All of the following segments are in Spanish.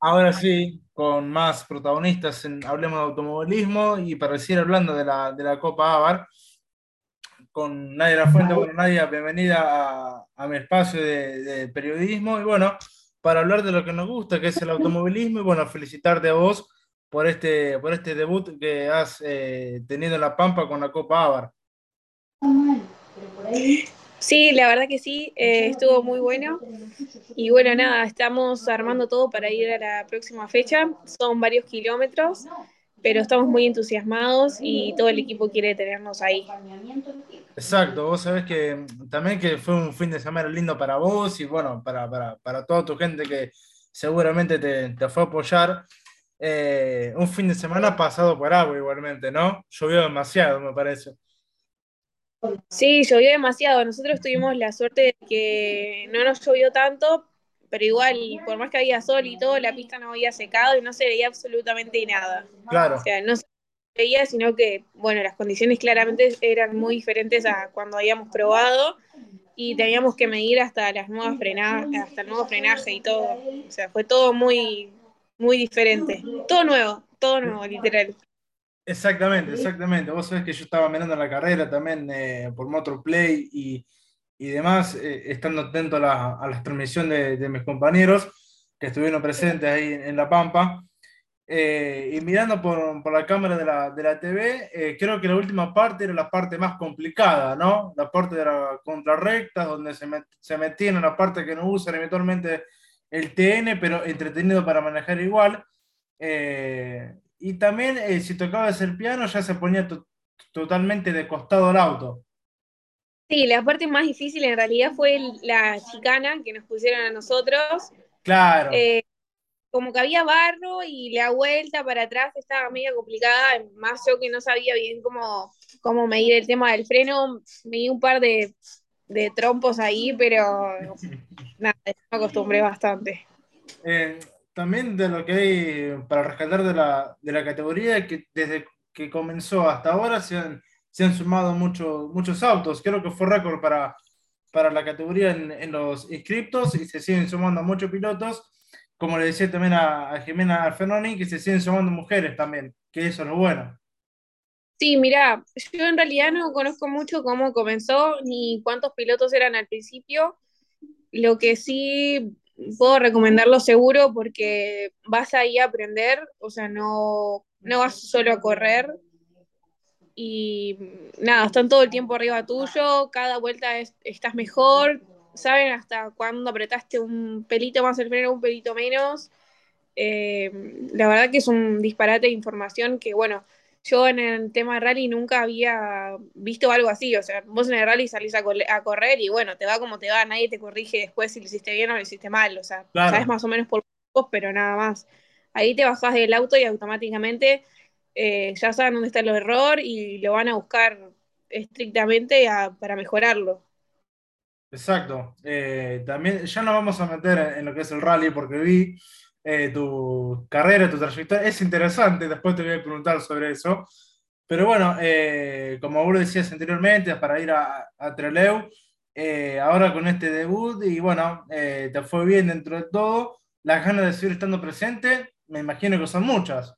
Ahora sí, con más protagonistas Hablemos de Automovilismo y para seguir hablando de la, de la Copa Avar, con Nadia La Fuente. Bueno, Nadia, bienvenida a, mi espacio de, periodismo y bueno, para hablar de lo que nos gusta, que es el automovilismo y bueno, felicitarte a vos por este, por este debut que has eh, tenido en La Pampa con la Copa Avar. Sí, la verdad que sí, eh, estuvo muy bueno. Y bueno, nada, estamos armando todo para ir a la próxima fecha. Son varios kilómetros, pero estamos muy entusiasmados y todo el equipo quiere tenernos ahí. Exacto, vos sabés que también que fue un fin de semana lindo para vos y bueno, para, para, para toda tu gente que seguramente te, te fue a apoyar. Eh, un fin de semana pasado por agua igualmente, ¿no? Llovió demasiado, me parece. Sí, llovió demasiado. Nosotros tuvimos la suerte de que no nos llovió tanto, pero igual, por más que había sol y todo, la pista no había secado y no se veía absolutamente nada. Claro. O sea, no se veía, sino que, bueno, las condiciones claramente eran muy diferentes a cuando habíamos probado y teníamos que medir hasta las nuevas frenadas, hasta el nuevo frenaje y todo. O sea, fue todo muy, muy diferente. Todo nuevo, todo nuevo, literal. Exactamente, exactamente. Vos sabés que yo estaba mirando la carrera también eh, por Motorplay y, y demás, eh, estando atento a la, a la transmisión de, de, mis compañeros que estuvieron presentes ahí en, en La Pampa. Eh, y mirando por, por, la cámara de la, de la TV, eh, creo que la última parte era la parte más complicada, ¿no? La parte de la contrarrecta, donde se, met, se metían en la parte que no usan eventualmente el TN, pero entretenido para manejar igual. Eh, y también, eh, si tocaba hacer piano, ya se ponía to totalmente de costado el auto. Sí, la parte más difícil en realidad fue la chicana que nos pusieron a nosotros. Claro. Eh, como que había barro y la vuelta para atrás estaba medio complicada, más yo que no sabía bien cómo, cómo medir el tema del freno, me di un par de, de trompos ahí, pero nada, me acostumbré bastante. Eh, también de lo que hay para rescatar de la, de la categoría, que desde que comenzó hasta ahora se han, se han sumado mucho, muchos autos. Creo que fue récord para, para la categoría en, en, los inscriptos y se siguen sumando muchos pilotos. Como le decía también a, a Jimena Alfenoni, que se siguen sumando mujeres también, que eso es lo bueno. Sí, mira, yo en realidad no conozco mucho cómo comenzó ni cuántos pilotos eran al principio. Lo que sí puedo recomendarlo seguro porque vas ahí a aprender, o sea, no, no vas solo a correr. Y nada, están todo el tiempo arriba tuyo, cada vuelta es, estás mejor, saben hasta cuándo apretaste un pelito más el freno, un pelito menos. Eh, la verdad que es un disparate de información que, bueno, yo en el tema de rally nunca había visto algo así. O sea, vos en el rally salís a, a, correr y bueno, te va como te va, nadie te corrige después si lo hiciste bien o lo hiciste mal. O sea, claro. sabes más o menos por vos, pero nada más. Ahí te bajás del auto y automáticamente eh, ya saben dónde está el error y lo van a buscar estrictamente a, para mejorarlo. Exacto. Eh, también ya nos vamos a meter en, en lo que es el rally porque vi eh, tu carrera, tu trayectoria. Es interesante, después te voy a preguntar sobre eso. Pero bueno, eh, como vos decías anteriormente, para ir a, a eh, ahora con este debut, y bueno, eh, te fue bien dentro de todo. Las ganas de seguir estando presente, me imagino que son muchas.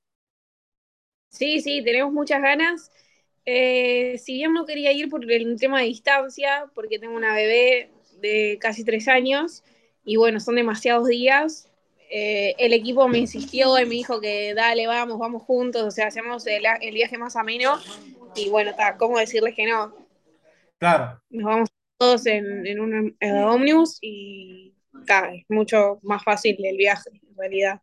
Sí, sí, tenemos muchas ganas. Si bien no quería ir por el tema de distancia, porque tengo una bebé de casi tres años, y bueno, son demasiados días, eh, el equipo me insistió y me dijo que dale, vamos, vamos juntos, o sea, hacemos el, el viaje más ameno. Y bueno, está, ¿cómo decirles que no? Claro. Nos vamos todos en, en un ómnibus y está, es mucho más fácil el viaje, en realidad.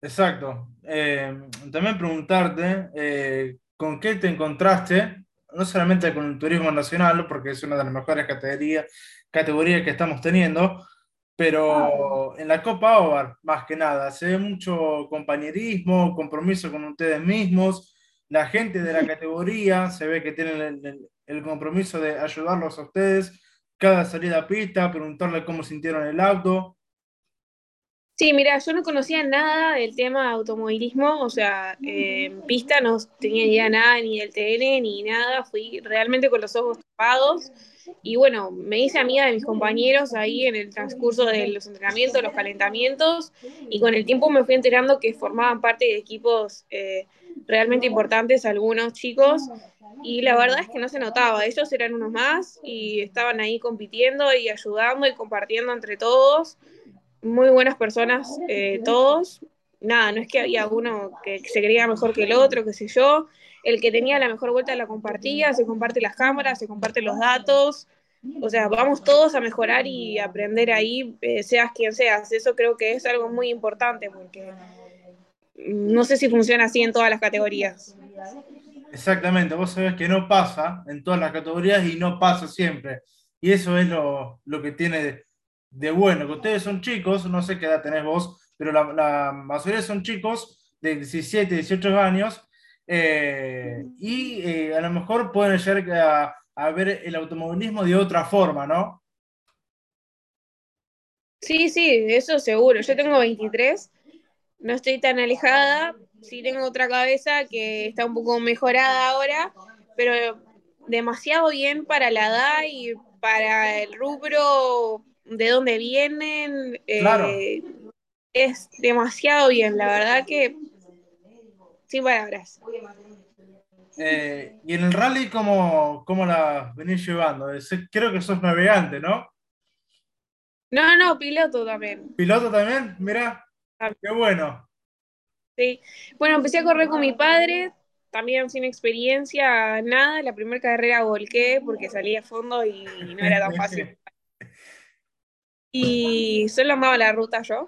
Exacto. Eh, también preguntarte, eh, ¿con qué te encontraste? No solamente con el turismo nacional, porque es una de las mejores categorías, categorías que estamos teniendo, pero en la Copa Ovar, más que nada, se ve mucho compañerismo, compromiso con ustedes mismos, la gente de la categoría se ve que tienen el, el, el compromiso de ayudarlos a ustedes, cada salida a pista, preguntarle cómo sintieron el auto. Sí, mira, yo no conocía nada del tema de automovilismo, o sea, eh, pista no tenía idea nada ni del TN ni nada, fui realmente con los ojos tapados. Y bueno, me hice amiga de mis compañeros ahí en el transcurso de los entrenamientos, los calentamientos, y con el tiempo me fui enterando que formaban parte de equipos eh, realmente importantes algunos chicos, y la verdad es que no se notaba, ellos eran unos más y estaban ahí compitiendo y ayudando y compartiendo entre todos, muy buenas personas eh, todos, nada, no es que había uno que se creía mejor que el otro, qué sé yo, el que tenía la mejor vuelta la compartía, se comparte las cámaras, se comparten los datos, o sea, vamos todos a mejorar y aprender ahí, eh, seas quien seas, eso creo que es algo muy importante porque no sé si funciona así en todas las categorías. Exactamente, vos sabés que no pasa en todas las categorías y no pasa siempre. Y eso es lo, lo que tiene de, bueno, que ustedes son chicos, no sé qué edad tenés vos, pero la, la mayoría son chicos de 17, 18 años eh, y eh, a lo mejor pueden llegar a, ver el automovilismo de otra forma, ¿no? Sí, sí, eso seguro. Yo tengo 23, no estoy tan alejada, sí tengo otra cabeza que está un poco mejorada ahora, pero demasiado bien para la edad y para el rubro de dónde vienen. Claro. Eh, es demasiado bien, la verdad que sin palabras. Eh, y en el rally, ¿cómo, cómo la venís llevando? Creo que sos navegante, ¿no? No, no, piloto también. ¿Piloto también? Mirá, qué bueno. Sí, bueno, empecé a correr con mi padre, también sin experiencia, nada. La primera carrera volqué porque salí a fondo y no era tan fácil. y solo amaba la ruta yo.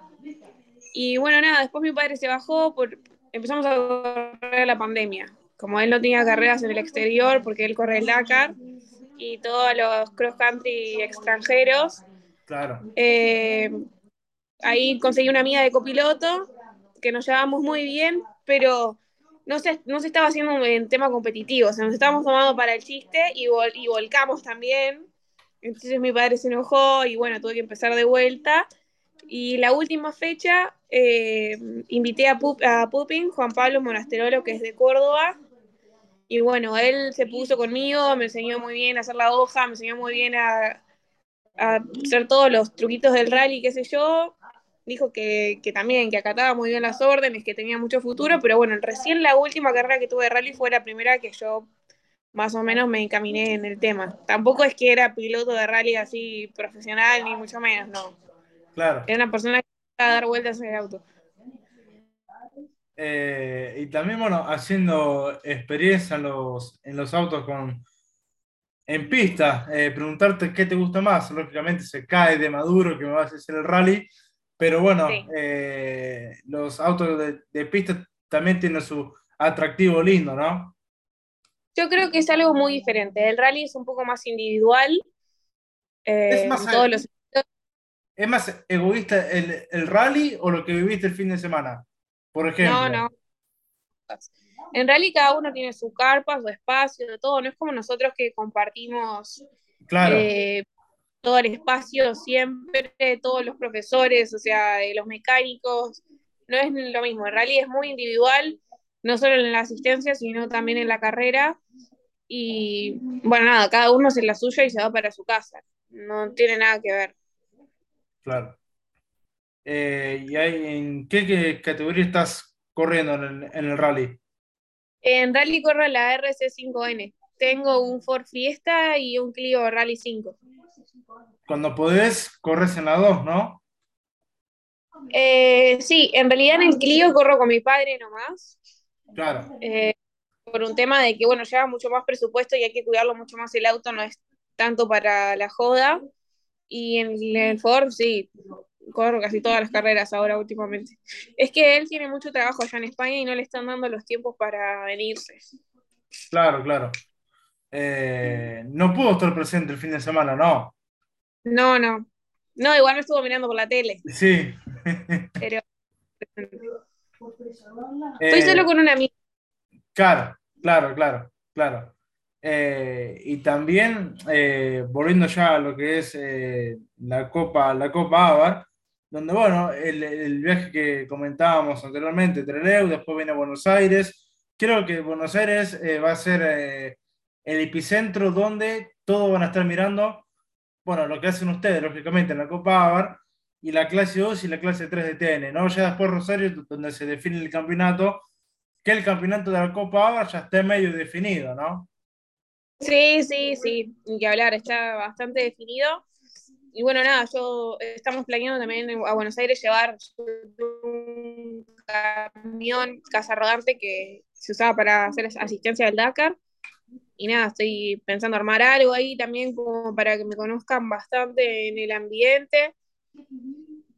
Y bueno, nada, después mi padre se bajó, por, empezamos a correr la pandemia. Como él no tenía carreras en el exterior, porque él corre el Dakar y todos los cross country extranjeros. Claro. Eh, ahí conseguí una amiga de copiloto, que nos llevábamos muy bien, pero no se, no se estaba haciendo en tema competitivo, o sea, nos estábamos tomando para el chiste y, vol y volcamos también. Entonces mi padre se enojó y bueno, tuve que empezar de vuelta. Y la última fecha eh, invité a, Pup, a Pupin, Juan Pablo Monasterolo, que es de Córdoba. Y bueno, él se puso conmigo, me enseñó muy bien a hacer la hoja, me enseñó muy bien a, a hacer todos los truquitos del rally, qué sé yo. Dijo que, que, también, que acataba muy bien las órdenes, que tenía mucho futuro, pero bueno, recién la última carrera que tuve de rally fue la primera que yo más o menos me encaminé en el tema. Tampoco es que era piloto de rally así profesional, ni mucho menos, no. Claro. Era una persona que iba a dar vueltas en el auto. Eh, y también, bueno, haciendo experiencia en los, en los autos con, en pista, eh, preguntarte qué te gusta más. Lógicamente se cae de maduro que me vas a hacer el rally, pero bueno, sí. eh, los autos de, de, pista también tienen su atractivo lindo, ¿no? Yo creo que es algo muy diferente. El rally es un poco más individual. es eh, más, todos los... ¿Es más egoísta el, el, rally o lo que viviste el fin de semana? Por ejemplo. No, no. En rally cada uno tiene su carpa, su espacio, todo. No es como nosotros que compartimos claro. eh, todo el espacio siempre, todos los profesores, o sea, eh, los mecánicos. No es lo mismo. El rally es muy individual, no solo en la asistencia, sino también en la carrera. Y bueno, nada, cada uno hace la suya y se va para su casa. No tiene nada que ver. Claro. Eh, ¿Y hay, en qué, qué, categoría estás corriendo en el, en el, rally? En rally corro la RC5N. Tengo un Ford Fiesta y un Clio Rally 5. Cuando podés, corres en la 2, ¿no? Eh, sí, en realidad en el Clio corro con mi padre nomás. Claro. Eh, por un tema de que, bueno, lleva mucho más presupuesto y hay que cuidarlo mucho más el auto, no es tanto para la joda. Y en el Ford, sí, corro casi todas las carreras ahora últimamente. Es que él tiene mucho trabajo allá en España y no le están dando los tiempos para venirse. Claro, claro. Eh, no pudo estar presente el fin de semana, ¿no? No, no. No, igual me estuvo mirando por la tele. Sí. Pero. Estoy eh, solo con una amiga. Claro, claro, claro, claro. Eh, y también, eh, volviendo ya a lo que es eh, la Copa, la Copa Avar, donde, bueno, el, el, viaje que comentábamos anteriormente, Trelew, después viene Buenos Aires. Creo que Buenos Aires va a ser el epicentro donde todos van a estar mirando, bueno, lo que hacen ustedes, lógicamente, en la Copa Avar, y la clase 2 y la clase 3 de TN, ¿no? Ya después Rosario, donde se define el campeonato, que el campeonato de la Copa Avar ya esté medio definido, ¿no? Sí, sí, sí, ni que hablar, está bastante definido. Y bueno, nada, yo estamos planeando también a Buenos Aires llevar un camión Casa Rodarte que se usaba para hacer asistencia del Dakar. Y nada, estoy pensando armar algo ahí también como para que me conozcan bastante en el ambiente.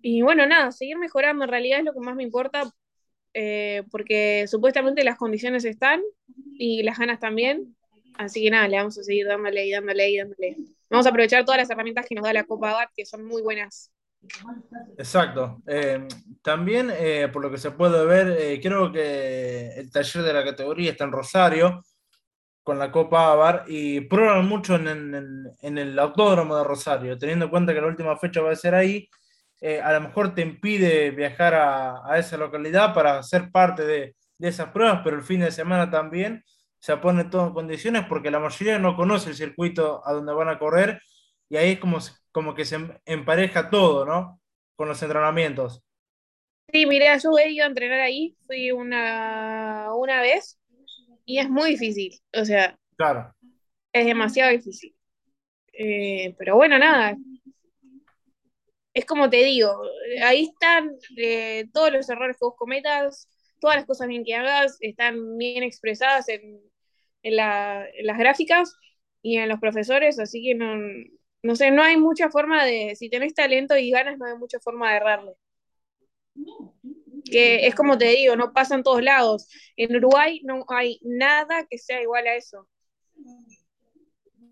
Y bueno, nada, seguir mejorando en realidad es lo que más me importa, eh, porque supuestamente las condiciones están y las ganas también. Así que nada, le vamos a seguir dándole y dándole y dándole. Vamos a aprovechar todas las herramientas que nos da la Copa ABAT, que son muy buenas. Exacto. Eh, también, eh, por lo que se puede ver, creo que el taller de la categoría está en Rosario con la Copa ABAR y prueban mucho en, en, el autódromo de Rosario, teniendo en cuenta que la última fecha va a ser ahí. a lo mejor te impide viajar a, a, esa localidad para ser parte de, de esas pruebas, pero el fin de semana también se pone todo en condiciones porque la mayoría no conoce el circuito a donde van a correr y ahí es como, como que se empareja todo, ¿no? Con los entrenamientos. Sí, mira, yo he ido a entrenar ahí, fui una, una vez y es muy difícil, o sea, claro. es demasiado difícil. Eh, pero bueno, nada, es como te digo, ahí están eh, todos los errores que vos cometas, todas las cosas bien que hagas están bien expresadas en, en, las gráficas y en los profesores, así que no, no sé, no hay mucha forma de, si tenés talento y ganas, no hay mucha forma de errarle. Que es como te digo, no pasa en todos lados. En Uruguay no hay nada que sea igual a eso.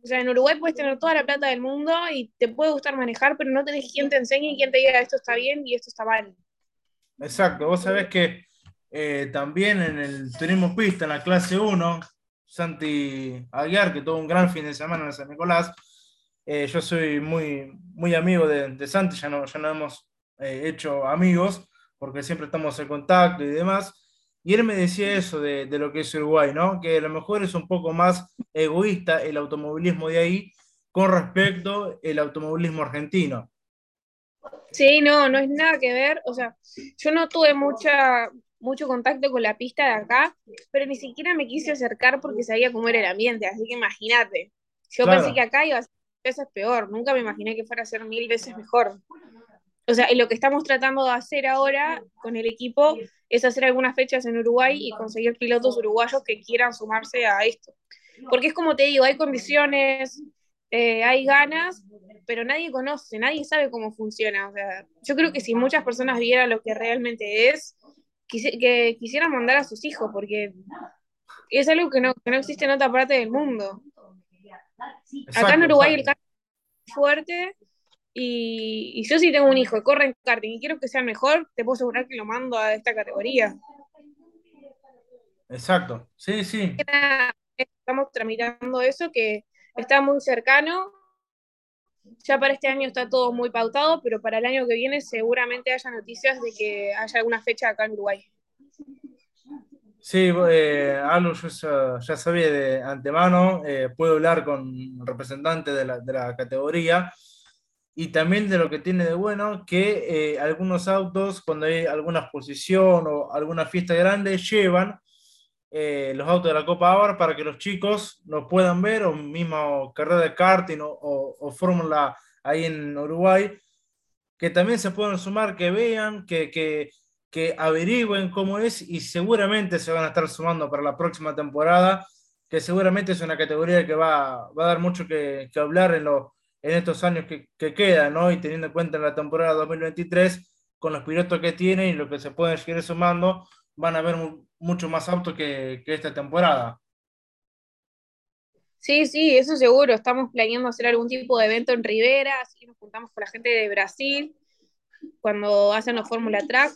O sea, en Uruguay puedes tener toda la plata del mundo y te puede gustar manejar, pero no tenés quien te enseñe y quien te diga esto está bien y esto está mal. Exacto, vos sabés que eh, también en el turismo pista, en la clase 1, Santi Aguiar, que tuvo un gran fin de semana en San Nicolás, eh, yo soy muy, muy amigo de, Santi, ya no, ya no hemos eh, hecho amigos, porque siempre estamos en contacto y demás. Y él me decía eso de, de, lo que es Uruguay, ¿no? Que a lo mejor es un poco más egoísta el automovilismo de ahí con respecto al automovilismo argentino. Sí, no, no es nada que ver. O sea, yo no tuve mucha, mucho contacto con la pista de acá, pero ni siquiera me quise acercar porque sabía cómo era el ambiente, así que imagínate. Yo pensé que acá iba a ser veces peor, nunca me imaginé que fuera a ser mil veces mejor. O sea, lo que estamos tratando de hacer ahora con el equipo es hacer algunas fechas en Uruguay y conseguir pilotos uruguayos que quieran sumarse a esto. Porque es como te digo, hay condiciones, eh, hay ganas, pero nadie conoce, nadie sabe cómo funciona. O sea, yo creo que si muchas personas vieran lo que realmente es, que quisieran mandar a sus hijos, porque es algo que no, que no existe en otra parte del mundo. Acá en Uruguay el karting es fuerte y, y, yo si tengo un hijo que corre en karting y quiero que sea mejor, te puedo asegurar que lo mando a esta categoría. Exacto, sí, sí. Estamos tramitando eso que está muy cercano ya para este año está todo muy pautado, pero para el año que viene seguramente haya noticias de que haya alguna fecha acá en Uruguay. Sí, eh, algo yo ya, sabía de antemano, eh, puedo hablar con representantes de la, de la, categoría y también de lo que tiene de bueno que eh, algunos autos cuando hay alguna exposición o alguna fiesta grande llevan eh, los autos de la Copa Avar para que los chicos nos puedan ver, o mismo carrera de karting o, o, fórmula ahí en Uruguay, que también se puedan sumar, que vean, que, que, que, averigüen cómo es y seguramente se van a estar sumando para la próxima temporada, que seguramente es una categoría que va, va a dar mucho que, que hablar en, lo, en estos años que, que quedan, ¿no? Y teniendo en cuenta en la temporada 2023, con los pilotos que tienen y lo que se pueden seguir sumando, van a ver mucho más autos que, esta temporada. Sí, sí, eso seguro. Estamos planeando hacer algún tipo de evento en Rivera, así que nos juntamos con la gente de Brasil cuando hacen los Fórmula Track.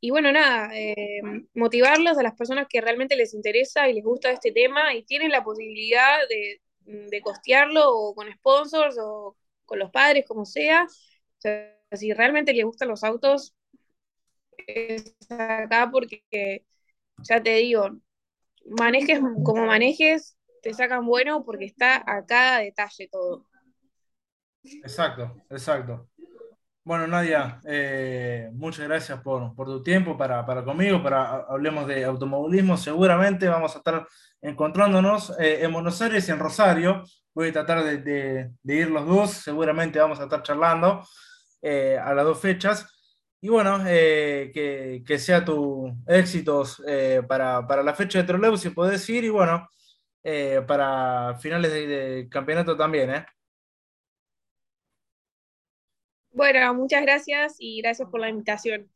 Y bueno, nada, eh, motivarlos a las personas que realmente les interesa y les gusta este tema y tienen la posibilidad de, de costearlo o con sponsors o con los padres, como sea. O sea, si realmente les gustan los autos, es acá porque, ya te digo, manejes como manejes, te sacan bueno porque está a cada detalle todo. Exacto, exacto. Bueno, Nadia, eh, muchas gracias por, tu tiempo para, conmigo, para hablemos de automovilismo. Seguramente vamos a estar encontrándonos eh, en Buenos Aires y en Rosario. Voy a tratar de, ir los dos, seguramente vamos a estar charlando eh, a las dos fechas. Y bueno, que, sea tu éxitos para, la fecha de Troleu, si podés ir, y bueno, para finales de, de campeonato también, ¿eh? Bueno, muchas gracias y gracias por la invitación.